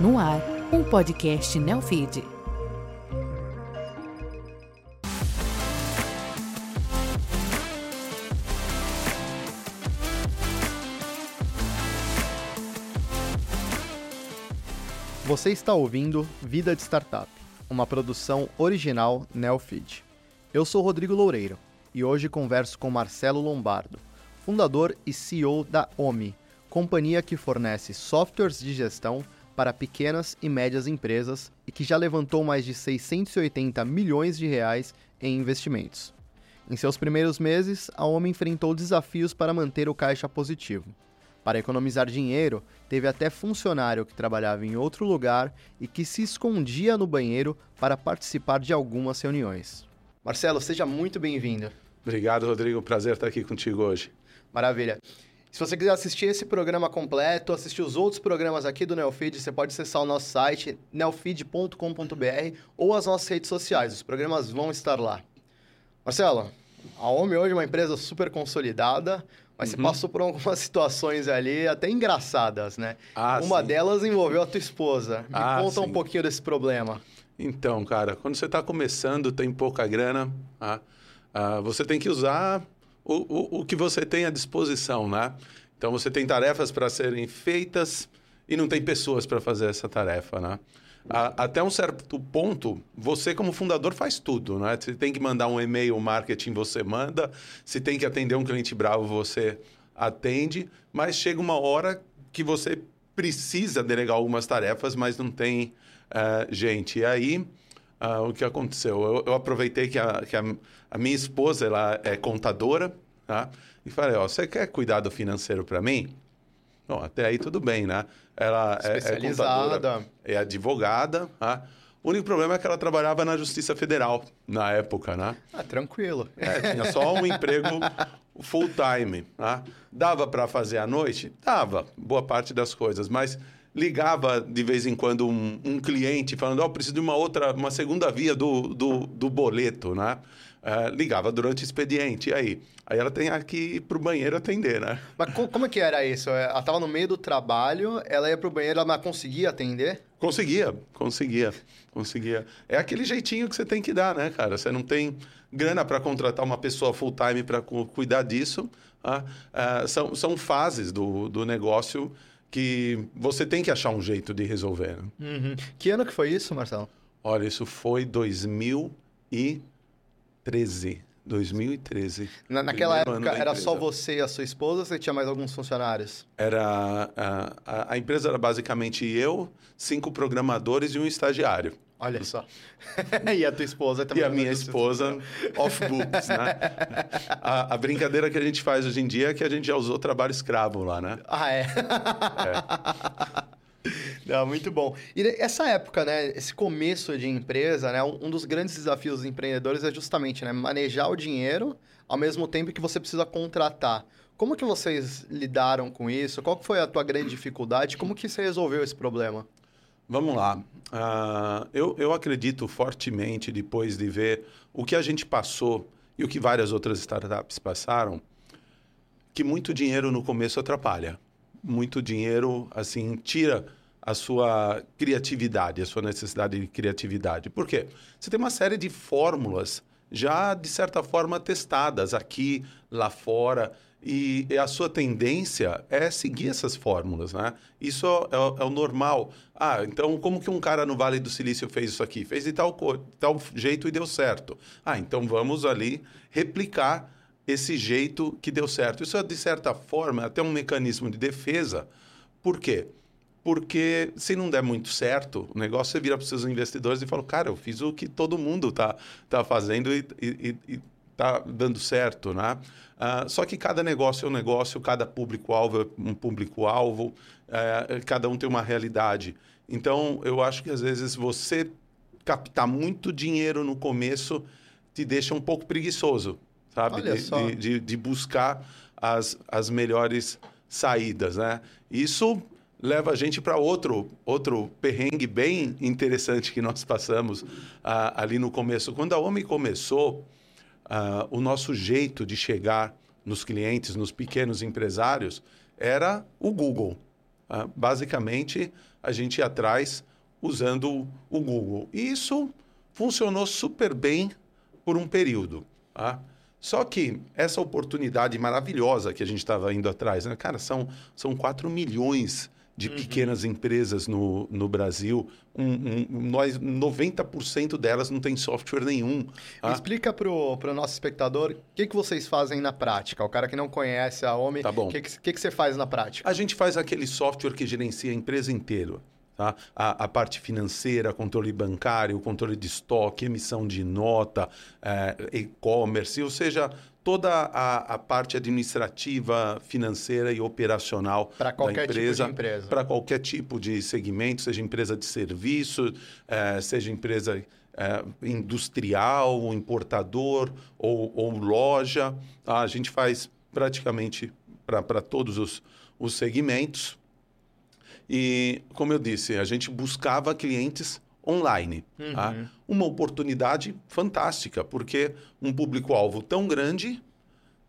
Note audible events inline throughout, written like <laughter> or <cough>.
No ar, um podcast Neofeed. Você está ouvindo Vida de Startup, uma produção original Neofeed. Eu sou Rodrigo Loureiro e hoje converso com Marcelo Lombardo, fundador e CEO da OMI, companhia que fornece softwares de gestão para pequenas e médias empresas e que já levantou mais de 680 milhões de reais em investimentos. Em seus primeiros meses, a OMI enfrentou desafios para manter o caixa positivo. Para economizar dinheiro, teve até funcionário que trabalhava em outro lugar e que se escondia no banheiro para participar de algumas reuniões. Marcelo, seja muito bem-vindo. Obrigado, Rodrigo. Prazer estar aqui contigo hoje. Maravilha. Se você quiser assistir esse programa completo, assistir os outros programas aqui do Neofeed, você pode acessar o nosso site neofeed.com.br ou as nossas redes sociais. Os programas vão estar lá. Marcelo, a OMI hoje é uma empresa super consolidada, mas uhum. você passou por algumas <laughs> situações ali até engraçadas, né? Ah, uma sim. delas envolveu a tua esposa. Me ah, conta sim. um pouquinho desse problema. Então, cara, quando você está começando, tem pouca grana, ah, ah, você tem que usar o, o, o que você tem à disposição, né? Então você tem tarefas para serem feitas e não tem pessoas para fazer essa tarefa, né? Até um certo ponto, você como fundador faz tudo, né? Se tem que mandar um e-mail marketing, você manda. Se tem que atender um cliente bravo, você atende. Mas chega uma hora que você precisa delegar algumas tarefas, mas não tem uh, gente. E aí, uh, o que aconteceu? Eu, eu aproveitei que, a, que a, a, minha esposa ela é contadora, tá? E falei, ó, você quer cuidar do financeiro para mim? Bom, até aí tudo bem, né? Ela é, é contadora, é advogada, tá? O único problema é que ela trabalhava na Justiça Federal na época, né? Ah, tranquilo. É, tinha só um emprego full time, tá? Dava para fazer à noite? Dava, boa parte das coisas, mas ligava de vez em quando um, um cliente falando, ó, oh, preciso de uma outra, uma segunda via do, do, do boleto, né? Uh, ligava durante o expediente, e aí? Aí ela tem que ir pro banheiro atender, né? Mas co como é que era isso? É, ela estava no meio do trabalho, ela ia pro banheiro, ela conseguia atender? Conseguia, conseguia, conseguia. É aquele jeitinho que você tem que dar, né, cara? Você não tem grana para contratar uma pessoa full time para cuidar disso. Uh, uh, são, são fases do, do negócio que você tem que achar um jeito de resolver. Né? Uhum. Que ano que foi isso, Marcelo? Olha, isso foi 2013. 2013. Na, naquela época era só você e a sua esposa ou você tinha mais alguns funcionários? Era a, a, a empresa era basicamente eu, cinco programadores e um estagiário. Olha só. <laughs> e a tua esposa também. E a minha esposa, <laughs> off books, né? A, a, brincadeira que a gente faz hoje em dia é que a gente já usou trabalho escravo lá, né? Ah, é? é. <laughs> Não, muito bom. E essa época, né? Esse começo de empresa, né? Um dos grandes desafios dos empreendedores é justamente né, manejar o dinheiro ao mesmo tempo que você precisa contratar. Como que vocês lidaram com isso? Qual foi a tua grande dificuldade? Como que você resolveu esse problema? Vamos lá. Uh, eu, eu acredito fortemente, depois de ver o que a gente passou e o que várias outras startups passaram, que muito dinheiro no começo atrapalha. Muito dinheiro, assim, tira a sua criatividade, a sua necessidade de criatividade. Por quê? Você tem uma série de fórmulas já, de certa forma, testadas aqui, lá fora. E, a sua tendência é seguir essas fórmulas, né? Isso é, é, o normal. Ah, então como que um cara no Vale do Silício fez isso aqui? Fez de tal, tal jeito e deu certo. Ah, então vamos ali replicar esse jeito que deu certo. Isso é, de certa forma, até um mecanismo de defesa. Por quê? Porque se não der muito certo, o negócio você vira para os seus investidores e fala, cara, eu fiz o que todo mundo tá, tá fazendo e, e, e tá dando certo, né? Uh, só que cada negócio é um negócio, cada público-alvo é um público-alvo, uh, cada um tem uma realidade. Então, eu acho que às vezes você captar muito dinheiro no começo te deixa um pouco preguiçoso, sabe? De, de, de, de, buscar as, as melhores saídas, né? Isso leva a gente para outro, outro perrengue bem interessante que nós passamos uh, ali no começo. Quando a OMI começou, uh, o nosso jeito de chegar nos clientes, nos pequenos empresários, era o Google. Ah, basicamente, a gente ia atrás usando o Google. E isso funcionou super bem por um período. Tá? Só que essa oportunidade maravilhosa que a gente estava indo atrás, né? cara, são, são 4 milhões de uhum. pequenas empresas no, no Brasil. Um, um, nós, 90% delas não tem software nenhum. Ah. Explica para o nosso espectador o que, que vocês fazem na prática. O cara que não conhece a OMI, tá o que, que, que você faz na prática? A gente faz aquele software que gerencia a empresa inteira. Tá? A, a, parte financeira, controle bancário, controle de estoque, emissão de nota, é, e-commerce, ou seja, toda a, a, parte administrativa, financeira e operacional da empresa. Tipo empresa. Para qualquer tipo de segmento, seja empresa de serviço, é, seja empresa é, industrial, importador ou, ou loja. Tá? A gente faz praticamente para todos os, os segmentos. E, como eu disse, a gente buscava clientes online. Tá? Uhum. Tá? Uma oportunidade fantástica, porque um público-alvo tão grande,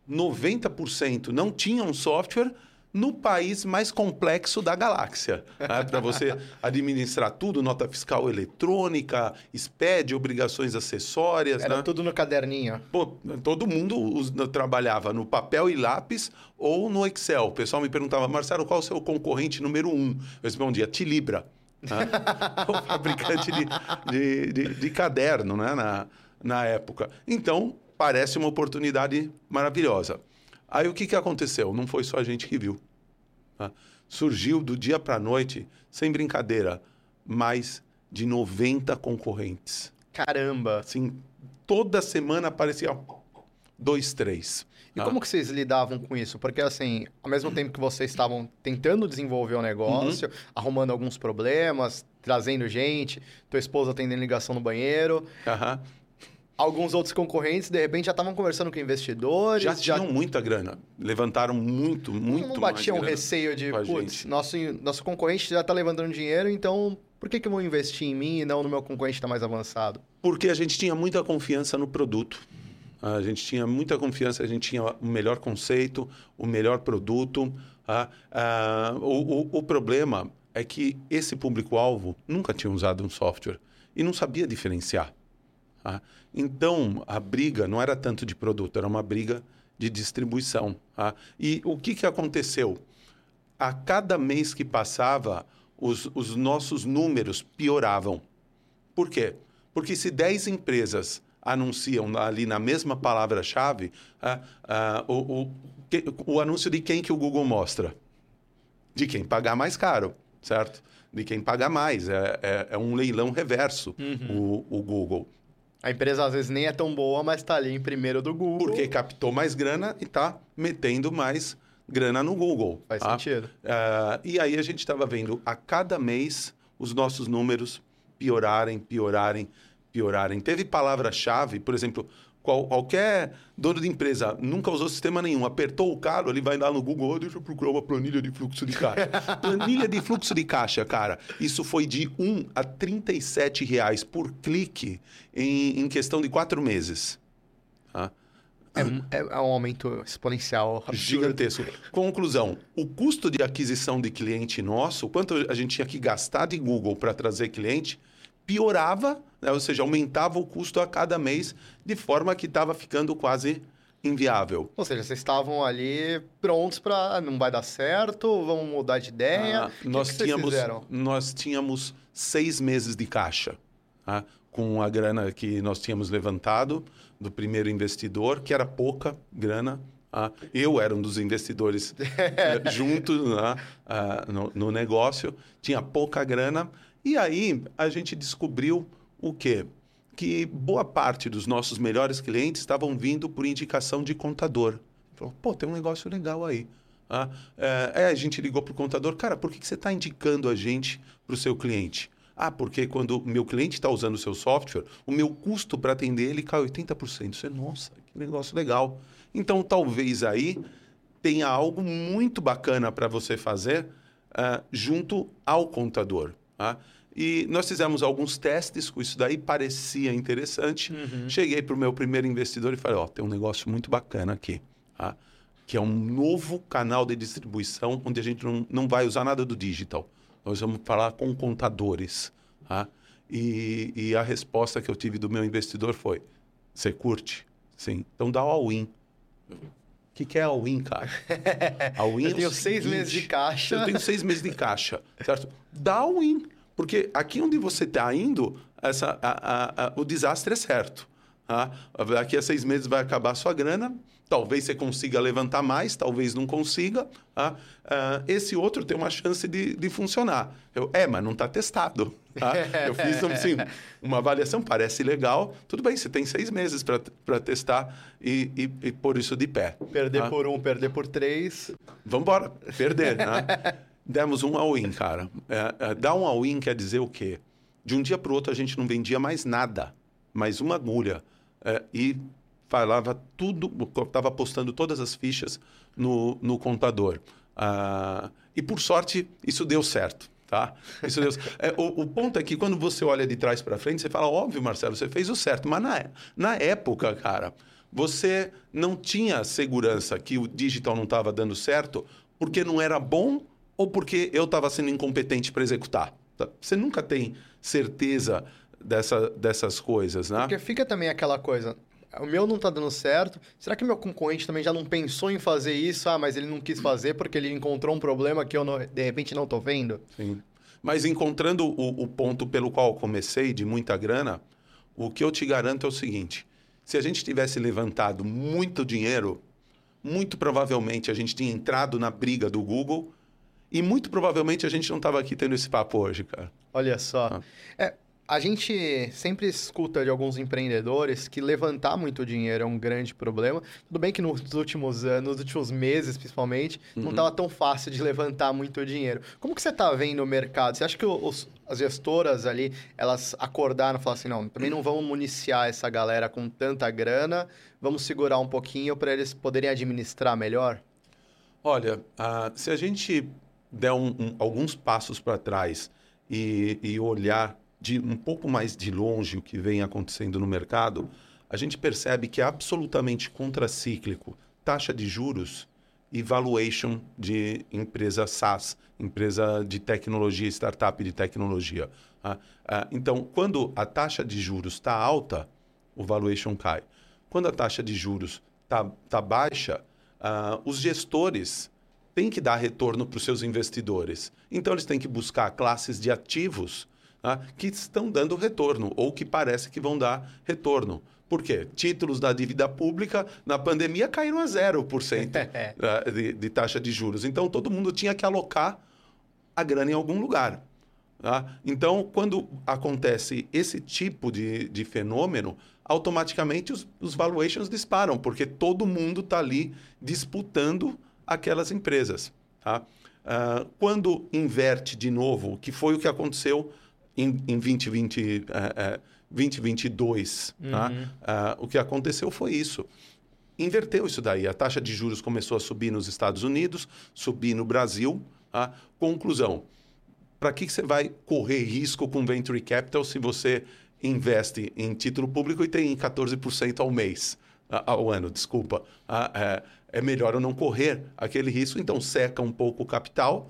90% não tinha um software no país mais complexo da galáxia. Né? Para você <laughs> administrar tudo, nota fiscal eletrônica, SPED, obrigações acessórias. Era né? tudo no caderninho. Pô, todo mundo trabalhava no papel e lápis ou no Excel. O pessoal me perguntava, Marcelo, qual é o seu concorrente número um? Eu respondia, Tilibra. Né? <laughs> o fabricante de, de, de, de, caderno né? na, na época. Então, parece uma oportunidade maravilhosa. Aí o que, que aconteceu? Não foi só a gente que viu. Tá? Surgiu do dia para a noite, sem brincadeira, mais de 90 concorrentes. Caramba! Assim, toda semana aparecia dois, três. E ah. como que vocês lidavam com isso? Porque, assim, ao mesmo tempo que vocês estavam tentando desenvolver o negócio, uhum. arrumando alguns problemas, trazendo gente, tua esposa atendendo ligação no banheiro, uhum alguns outros concorrentes, de repente, já estavam conversando com investidores. Já tinham já... muita grana. Levantaram muito, muito Não batia um receio de, putz, nosso, nosso concorrente já está levantando dinheiro, então por que, que eu vou investir em mim e não no meu concorrente que está mais avançado? Porque a gente tinha muita confiança no produto. A gente tinha muita confiança, a gente tinha o melhor conceito, o melhor produto. Ah, ah, o, o, o problema é que esse público-alvo nunca tinha usado um software e não sabia diferenciar. Tá? Então, a briga não era tanto de produto, era uma briga de distribuição. Tá? E o que, que aconteceu? A cada mês que passava, os, os nossos números pioravam. Por quê? Porque se 10 empresas anunciam ali na mesma palavra-chave, ah, ah, o, o, o anúncio de quem que o Google mostra? De quem pagar mais caro, certo? De quem pagar mais. É, é, é um leilão reverso, uhum. o, o Google. A empresa às vezes nem é tão boa, mas está ali em primeiro do Google. Porque captou mais grana e está metendo mais grana no Google. Faz tá? sentido. Uh, e aí a gente estava vendo a cada mês os nossos números piorarem, piorarem, piorarem. Teve palavra-chave, por exemplo, qual, qualquer dono de empresa nunca usou sistema nenhum, apertou o calo, ele vai lá no Google, oh, deixa eu procurar uma planilha de fluxo de caixa. <laughs> planilha de fluxo de caixa, cara, isso foi de 1 a 37 reais por clique em, em questão de quatro meses. Tá? É, é, é, um aumento exponencial absurdo. gigantesco. Conclusão: o custo de aquisição de cliente nosso, quanto a gente tinha que gastar de Google para trazer cliente, piorava, né? ou seja, aumentava o custo a cada mês, de forma que estava ficando quase inviável. Ou seja, vocês estavam ali prontos para ah, não vai dar certo, vamos mudar de ideia. Ah, nós que tínhamos nós tínhamos seis meses de caixa, tá? com a grana que nós tínhamos levantado do primeiro investidor, que era pouca grana. Tá? Eu era um dos investidores <laughs> eh, junto né? ah, no, no negócio, tinha pouca grana e aí a gente descobriu o quê? Que boa parte dos nossos melhores clientes estavam vindo por indicação de contador. Falou, pô, tem um negócio legal aí. Ah, é, a gente ligou para o contador, cara, por que, que você está indicando a gente para o seu cliente? Ah, porque quando o meu cliente está usando o seu software, o meu custo para atender ele cai 80%. Você, nossa, que negócio legal. Então, talvez aí tenha algo muito bacana para você fazer uh, junto ao contador. Tá? E nós fizemos alguns testes com isso daí, parecia interessante. Uhum. Cheguei para o meu primeiro investidor e falei: Ó, oh, tem um negócio muito bacana aqui. Tá? que é um novo canal de distribuição onde a gente não, não vai usar nada do digital. Nós vamos falar com contadores. Tá? E, e a resposta que eu tive do meu investidor foi: você curte? Sim. Então dá o all-in. O que, que é all-in, cara? All-in <laughs> eu é tenho seis seguinte, meses de caixa. Eu tenho seis meses de caixa, certo? Dá all-in. Porque aqui onde você está indo, essa, a, a, a, o desastre é certo. Tá? Daqui a seis meses vai acabar a sua grana, Talvez você consiga levantar mais, talvez não consiga. Tá? Uh, esse outro tem uma chance de, de funcionar. Eu, é, mas não está testado. Tá? <laughs> Eu fiz assim, uma avaliação, parece legal. Tudo bem, você tem seis meses para testar e, e, e pôr isso de pé. Perder tá? por um, perder por três. Vamos embora, perder. né? <laughs> Demos um all-in, cara. É, é, dar um all-in quer dizer o quê? De um dia para o outro a gente não vendia mais nada, mais uma agulha. É, e falava tudo, estava apostando todas as fichas no, no contador. Ah, e por sorte, isso deu certo. Tá? Isso deu... é, o, o, ponto é que quando você olha de trás para frente, você fala, óbvio, Marcelo, você fez o certo. Mas na, na época, cara, você não tinha segurança que o digital não estava dando certo porque não era bom ou porque eu estava sendo incompetente para executar. Tá? Você nunca tem certeza dessa, dessas coisas, né? Porque fica também aquela coisa, o meu não está dando certo. Será que meu concorrente também já não pensou em fazer isso? Ah, mas ele não quis fazer porque ele encontrou um problema que eu, não, de repente, não estou vendo? Sim. Mas encontrando o, o ponto pelo qual comecei, de muita grana, o que eu te garanto é o seguinte: se a gente tivesse levantado muito dinheiro, muito provavelmente a gente tinha entrado na briga do Google e muito provavelmente a gente não estava aqui tendo esse papo hoje, cara. Olha só. Ah. É, a gente sempre escuta de alguns empreendedores que levantar muito dinheiro é um grande problema. Tudo bem que nos últimos anos, nos últimos meses, principalmente, uhum. não estava tão fácil de levantar muito dinheiro. Como que você está vendo o mercado? Você acha que os, as gestoras ali, elas acordaram e falaram assim, não, também não vamos municiar essa galera com tanta grana, vamos segurar um pouquinho para eles poderem administrar melhor? Olha, uh, se a gente der um, um, alguns passos para trás e, e olhar de um pouco mais de longe o que vem acontecendo no mercado, a gente percebe que é absolutamente contracíclico taxa de juros e valuation de empresa SaaS, empresa de tecnologia, startup de tecnologia. Ah, ah, então, quando a taxa de juros está alta, o valuation cai. Quando a taxa de juros está tá baixa, ah, os gestores têm que dar retorno para os seus investidores. Então, eles têm que buscar classes de ativos tá? que estão dando retorno ou que parece que vão dar retorno. Por quê? Títulos da dívida pública na pandemia caíram a 0% <laughs> é. de, de taxa de juros. Então, todo mundo tinha que alocar a grana em algum lugar. Tá? Então, quando acontece esse tipo de, de fenômeno, automaticamente os, os valuations disparam, porque todo mundo está ali disputando aquelas empresas. Tá? Uh, quando inverte de novo, que foi o que aconteceu em, em 2020, uh, uh, 2022. Uhum. Tá? Uh, o que aconteceu foi isso. Inverteu isso daí. A taxa de juros começou a subir nos Estados Unidos, subir no Brasil. Tá? Conclusão: para que, que você vai correr risco com venture capital se você investe em título público e tem 14% ao mês? ao ano, desculpa. É, é melhor eu não correr aquele risco, então seca um pouco o capital,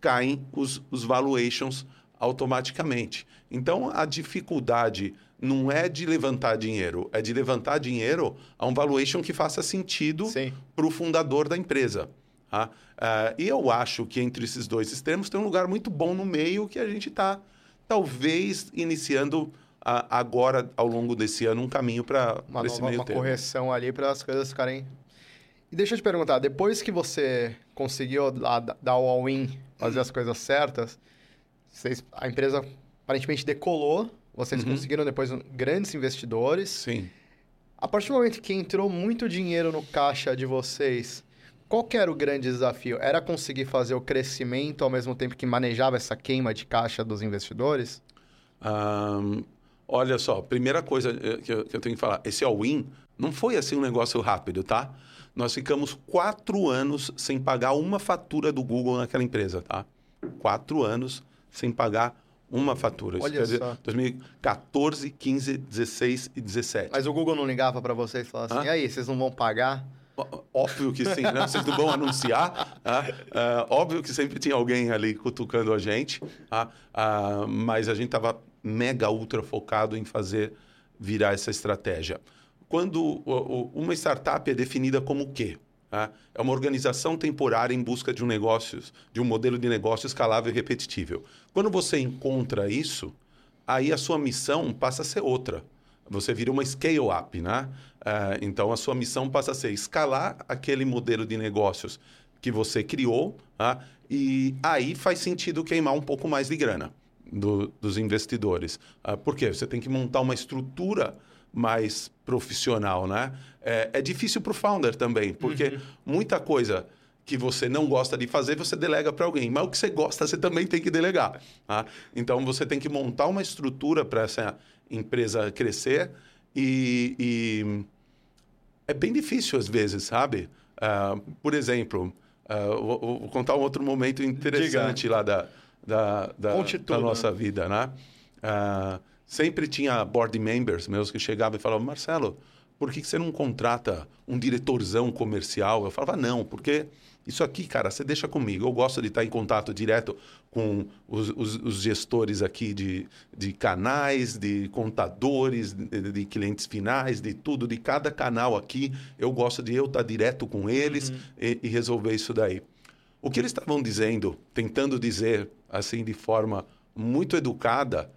caem os, os valuations automaticamente. Então, a dificuldade não é de levantar dinheiro, é de levantar dinheiro a um valuation que faça sentido para o fundador da empresa. Tá? Uh, e eu acho que entre esses dois extremos tem um lugar muito bom no meio que a gente está, talvez, iniciando uh, agora, ao longo desse ano, um caminho para esse meio Uma termo. correção ali para as coisas ficarem... E deixa eu te perguntar, depois que você conseguiu dar o all-in, fazer as coisas certas, vocês, a empresa aparentemente decolou, vocês uhum. conseguiram depois grandes investidores. Sim. A partir do momento que entrou muito dinheiro no caixa de vocês, qual era o grande desafio? Era conseguir fazer o crescimento ao mesmo tempo que manejava essa queima de caixa dos investidores? Um, olha só, primeira coisa eh, que eu, que eu tenho que falar, esse all-in não foi assim um negócio rápido, tá? Nós ficamos quatro anos sem pagar uma fatura do Google naquela empresa, tá? Quatro anos sem pagar uma fatura. Olha Isso só. 2014, 15, 16 e 17. Mas o Google não ligava para vocês e falava assim, Hã? e aí, vocês não vão pagar? Óbvio que sim, né? Vocês não vão anunciar. Tá? Uh, óbvio que sempre tinha alguém ali cutucando a gente. Tá? Uh, mas a gente estava mega ultra focado em fazer virar essa estratégia. Quando uma startup é definida como o quê? Tá? É uma organização temporária em busca de um negócio, de um modelo de negócio escalável e repetível. Quando você encontra isso, aí a sua missão passa a ser outra. Você vira uma scale-up, né? Uh, então, a sua missão passa a ser escalar aquele modelo de negócios que você criou, tá? e aí faz sentido queimar um pouco mais de grana do, dos investidores. Uh, por quê? Você tem que montar uma estrutura mais profissional, né? É, é difícil para o founder também, porque uhum. muita coisa que você não gosta de fazer, você delega para alguém. Mas o que você gosta, você também tem que delegar. Tá? Então, você tem que montar uma estrutura para essa empresa crescer e, e, é bem difícil às vezes, sabe? Uh, por exemplo, uh, vou, vou, contar um outro momento interessante Diga. lá da, da, da, da nossa vida, né? Uh, sempre tinha board members meus que chegavam e falavam, Marcelo, por que, que você não contrata um diretorzão comercial? Eu falava, não, porque isso aqui, cara, você deixa comigo. Eu gosto de estar em contato direto com os, os, os gestores aqui de, de canais, de contadores, de, de, clientes finais, de tudo, de cada canal aqui. Eu gosto de eu estar direto com eles uhum. e, e resolver isso daí. O que eles estavam dizendo, tentando dizer assim de forma muito educada,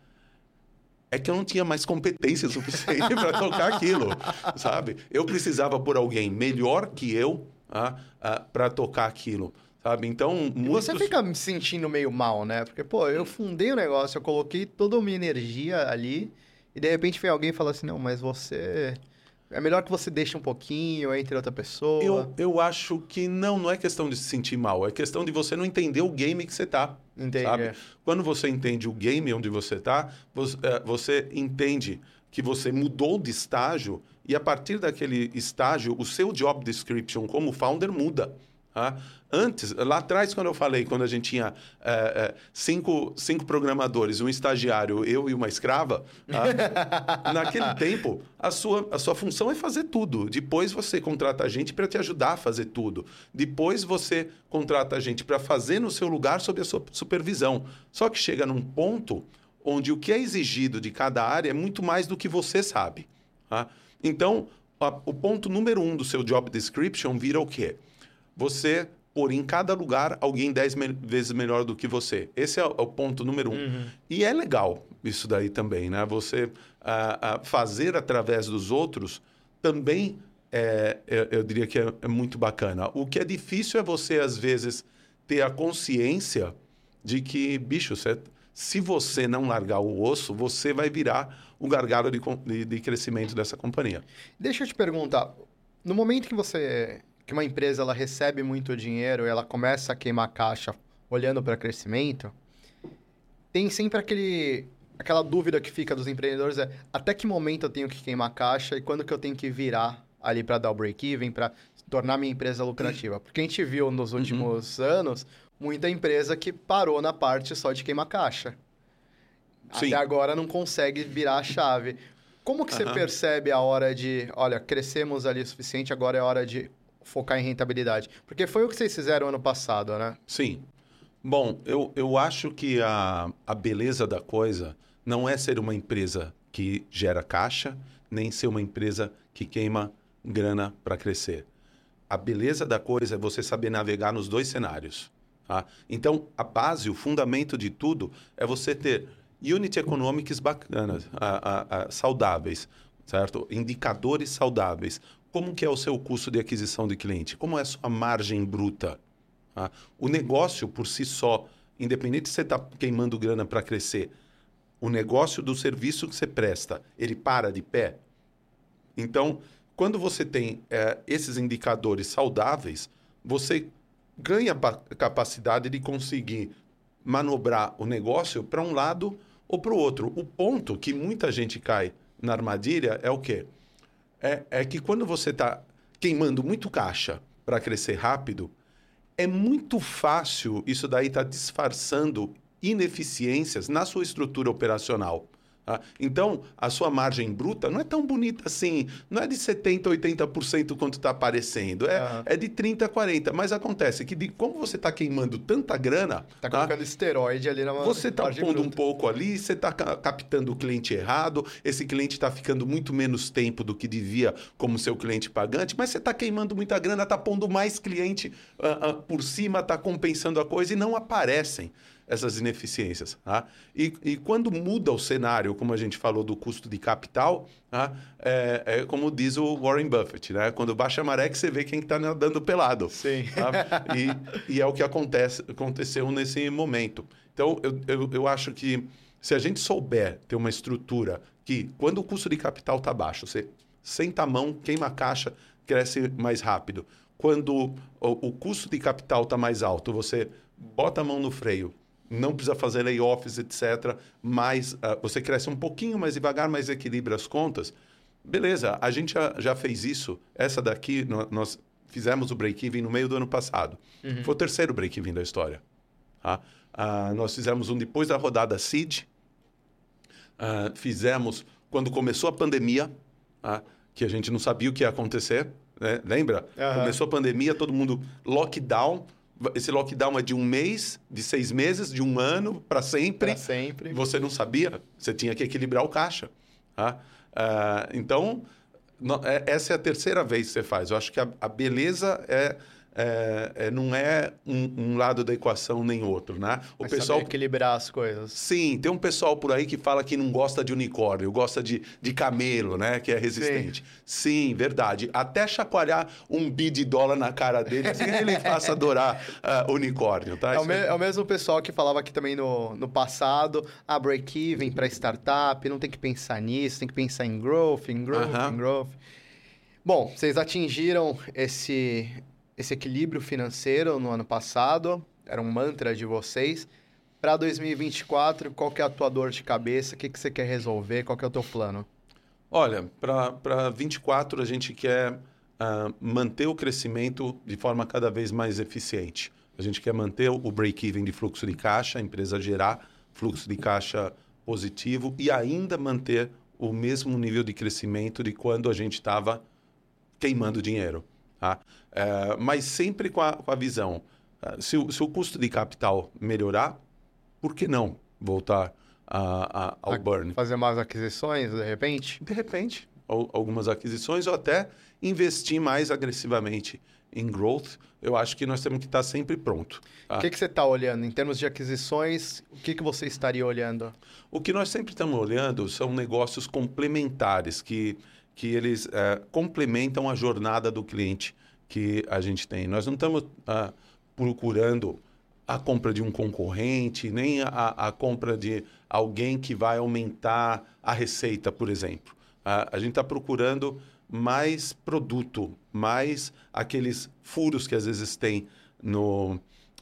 é que eu não tinha mais competência <laughs> suficiente para tocar aquilo, sabe? Eu precisava por alguém melhor que eu ah, ah, para tocar aquilo. Sabe? Então, muitos... Você fica me sentindo meio mal, né? Porque, pô, eu fundei o negócio, eu coloquei toda a minha energia ali, e de repente vem alguém e fala assim: não, mas você. É melhor que você deixe um pouquinho entre outra pessoa. Eu, eu acho que não, não é questão de se sentir mal, é questão de você não entender o game que você tá. Entendi. Sabe? Quando você entende o game onde você tá, você, é, você entende que você mudou de estágio e a partir daquele estágio, o seu job description como founder muda. Tá? Antes, lá atrás, quando eu falei, quando a gente tinha é, é, cinco, cinco programadores, um estagiário, eu e uma escrava, tá? <laughs> naquele tempo, a sua, a sua função é fazer tudo. Depois você contrata a gente para te ajudar a fazer tudo. Depois você contrata a gente para fazer no seu lugar sob a sua supervisão. Só que chega num ponto onde o que é exigido de cada área é muito mais do que você sabe. Tá? Então, a, o ponto número um do seu job description vira o quê? Você pôr em cada lugar alguém dez me vezes melhor do que você. Esse é o, é o ponto número um. Uhum. E é legal isso daí também, né? Você fazer através dos outros também é, eu, eu diria que é, é muito bacana. O que é difícil é você, às vezes, ter a consciência de que, bicho, você se você não largar o osso, você vai virar o gargalo de, de, de, crescimento dessa companhia. Deixa eu te perguntar, no momento que você que uma empresa ela recebe muito dinheiro e ela começa a queimar caixa olhando para crescimento, tem sempre aquele aquela dúvida que fica dos empreendedores é até que momento eu tenho que queimar caixa e quando que eu tenho que virar ali para dar o break-even, para tornar minha empresa lucrativa. Porque a gente viu nos últimos uhum. anos muita empresa que parou na parte só de queimar caixa. Sim. Até agora não consegue virar a chave. Como que uhum. você percebe a hora de, olha, crescemos ali o suficiente, agora é hora de focar em rentabilidade? Porque foi o que vocês fizeram ano passado, né? Sim. Bom, eu, eu acho que a, a beleza da coisa não é ser uma empresa que gera caixa, nem ser uma empresa que queima grana para crescer. A beleza da coisa é você saber navegar nos dois cenários. Tá? Então, a base, o fundamento de tudo é você ter unit economics bacanas, a, a, a, saudáveis, certo? Indicadores saudáveis. Como que é o seu custo de aquisição de cliente? Como é a sua margem bruta? Tá? O negócio por si só, independente se você está queimando grana para crescer, o negócio do serviço que você presta, ele para de pé? Então, quando você tem é, esses indicadores saudáveis, você ganha capacidade de conseguir manobrar o negócio para um lado ou para o outro. O ponto que muita gente cai na armadilha é o quê? É, é que quando você está queimando muito caixa para crescer rápido, é muito fácil isso daí estar tá disfarçando ineficiências na sua estrutura operacional. Tá? Então, a sua margem bruta não é tão bonita assim. Não é de 70%, 80% quanto está aparecendo. É, Aham. é de 30%, 40%. Mas acontece que, de, como você está queimando tanta grana, Tá tá? colocando esteroide ali na Você está pondo um bruta. pouco ali, você está captando o cliente errado, esse cliente está ficando muito menos tempo do que devia como seu cliente pagante, mas você está queimando muita grana, está pondo mais cliente ah, ah, por cima, está compensando a coisa e não aparecem essas ineficiências. Tá? E, e quando muda o cenário, como a gente falou do custo de capital, tá? é, é como diz o Warren Buffett, né? quando baixa a maré que você vê quem está nadando pelado. Sim. Tá? E, e é o que acontece, aconteceu nesse momento. Então, eu, eu, eu acho que se a gente souber ter uma estrutura que, quando o custo de capital está baixo, você senta a mão, queima a caixa, cresce mais rápido. Quando o, o custo de capital está mais alto, você bota a mão no freio, não precisa fazer layoffs, etc. Mas ah, você cresce um pouquinho mais devagar, mas equilibra as contas. Beleza, a gente já, já fez isso. Essa daqui, nó- nós fizemos o break-even no meio do ano passado. Foi o terceiro break-even da história. tá? Ah, nós fizemos um depois da rodada seed. Ah, fizemos quando começou a pandemia, tá? que a gente não sabia o que ia acontecer. né? Lembra? Aham. Começou a pandemia, todo mundo lockdown. Esse lockdown é de um mês, de seis meses, de um ano, para sempre. Pra sempre. Você não sabia, você tinha que equilibrar o caixa. tá? Ah, então, no- é- essa é a terceira vez que você faz. Eu acho que a, a beleza é, é- é- não é um, um lado da equação nem outro. Né? O Mas pessoal equilibrar as coisas. Sim, tem um pessoal por aí que fala que não gosta de unicórnio, gosta de, de camelo, né? Que é resistente. Sim, verdade. Até chacoalhar um bi de dólar na cara dele, que ele faça adorar ah, unicórnio, tá? É o, me- é o mesmo pessoal que falava aqui também no, no passado, ah, break-even para startup, não tem que pensar nisso, tem que pensar em growth, em growth, Aham. em growth. Bom, vocês atingiram esse, esse equilíbrio financeiro no ano passado, era um mantra de vocês. Para 2024, qual que é a tua dor de cabeça? O que, que você quer resolver? Qual que é o teu plano? Olha, para 24 a gente quer ah, manter o crescimento de forma cada vez mais eficiente. A gente quer manter o break-even de fluxo de caixa, a empresa gerar fluxo de caixa positivo e ainda manter o mesmo nível de crescimento de quando a gente estava queimando dinheiro. Tá? Eh, mas sempre com a, com a visão, ah, se, o, se o custo de capital melhorar, por que não voltar a- a- ao A- burn? Fazer mais aquisições, de repente? de repente, al- algumas aquisições ou até investir mais agressivamente em growth, eu acho que nós temos que estar sempre pronto. tá? O que, que você está olhando? Em termos de aquisições, o que, que você estaria olhando? O que nós sempre estamos olhando são negócios complementares, que, que eles eh, complementam a jornada do cliente que a gente tem. Nós não estamos ah, procurando a compra de um concorrente, nem a, a compra de alguém que vai aumentar a receita, por exemplo. A gente está procurando mais produto, mais aqueles furos que às vezes tem no,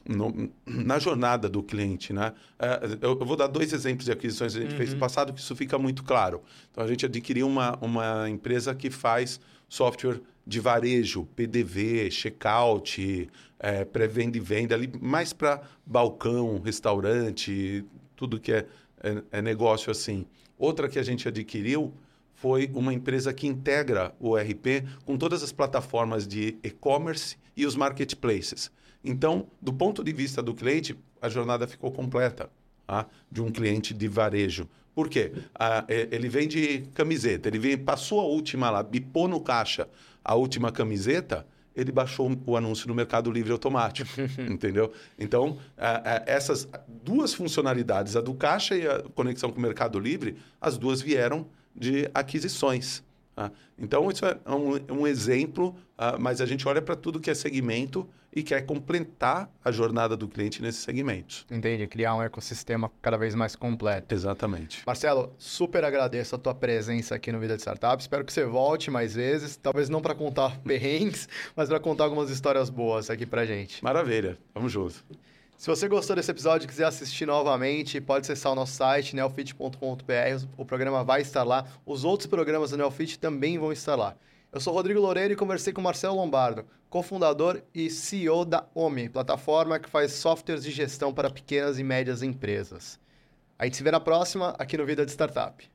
no- na jornada do cliente, né? É, eu, vou dar dois exemplos de aquisições que a gente fez no passado que isso fica muito claro. Então, a gente adquiriu uma, uma empresa que faz software de varejo, PDV, checkout, é, pré-venda e venda, ali mais para balcão, restaurante, tudo que é, é, é negócio assim. Outra que a gente adquiriu foi uma empresa que integra o ERP com todas as plataformas de e-commerce e os marketplaces. Então, do ponto de vista do cliente, a jornada ficou completa tá? de um cliente de varejo. Por quê? Ah, é- ele vende camiseta, ele vem, passou a última lá, bipou no caixa a última camiseta, ele baixou o anúncio no Mercado Livre automático, <laughs> entendeu? Então, ah, ah, essas duas funcionalidades, a do caixa e a conexão com o Mercado Livre, as duas vieram de aquisições. Tá? Então, isso é um, um exemplo, ah, mas a gente olha para tudo que é segmento e quer completar a jornada do cliente nesses segmentos. Entendi, criar um ecossistema cada vez mais completo. Exatamente. Marcelo, super agradeço a tua presença aqui no Vida de Startup. Espero que você volte mais vezes, talvez não para contar <laughs> perrengues, mas para contar algumas histórias boas aqui pra gente. Maravilha. Vamos junto. Se você gostou desse episódio e quiser assistir novamente, pode acessar o nosso site, neofit.com.br. O programa vai estar lá. Os outros programas do Neofit também vão estar lá. Eu sou Rodrigo Loureiro e conversei com Marcelo Lombardo, cofundador e CEO da OMI, plataforma que faz softwares de gestão para pequenas e médias empresas. A gente se vê na próxima aqui no Vida de Startup.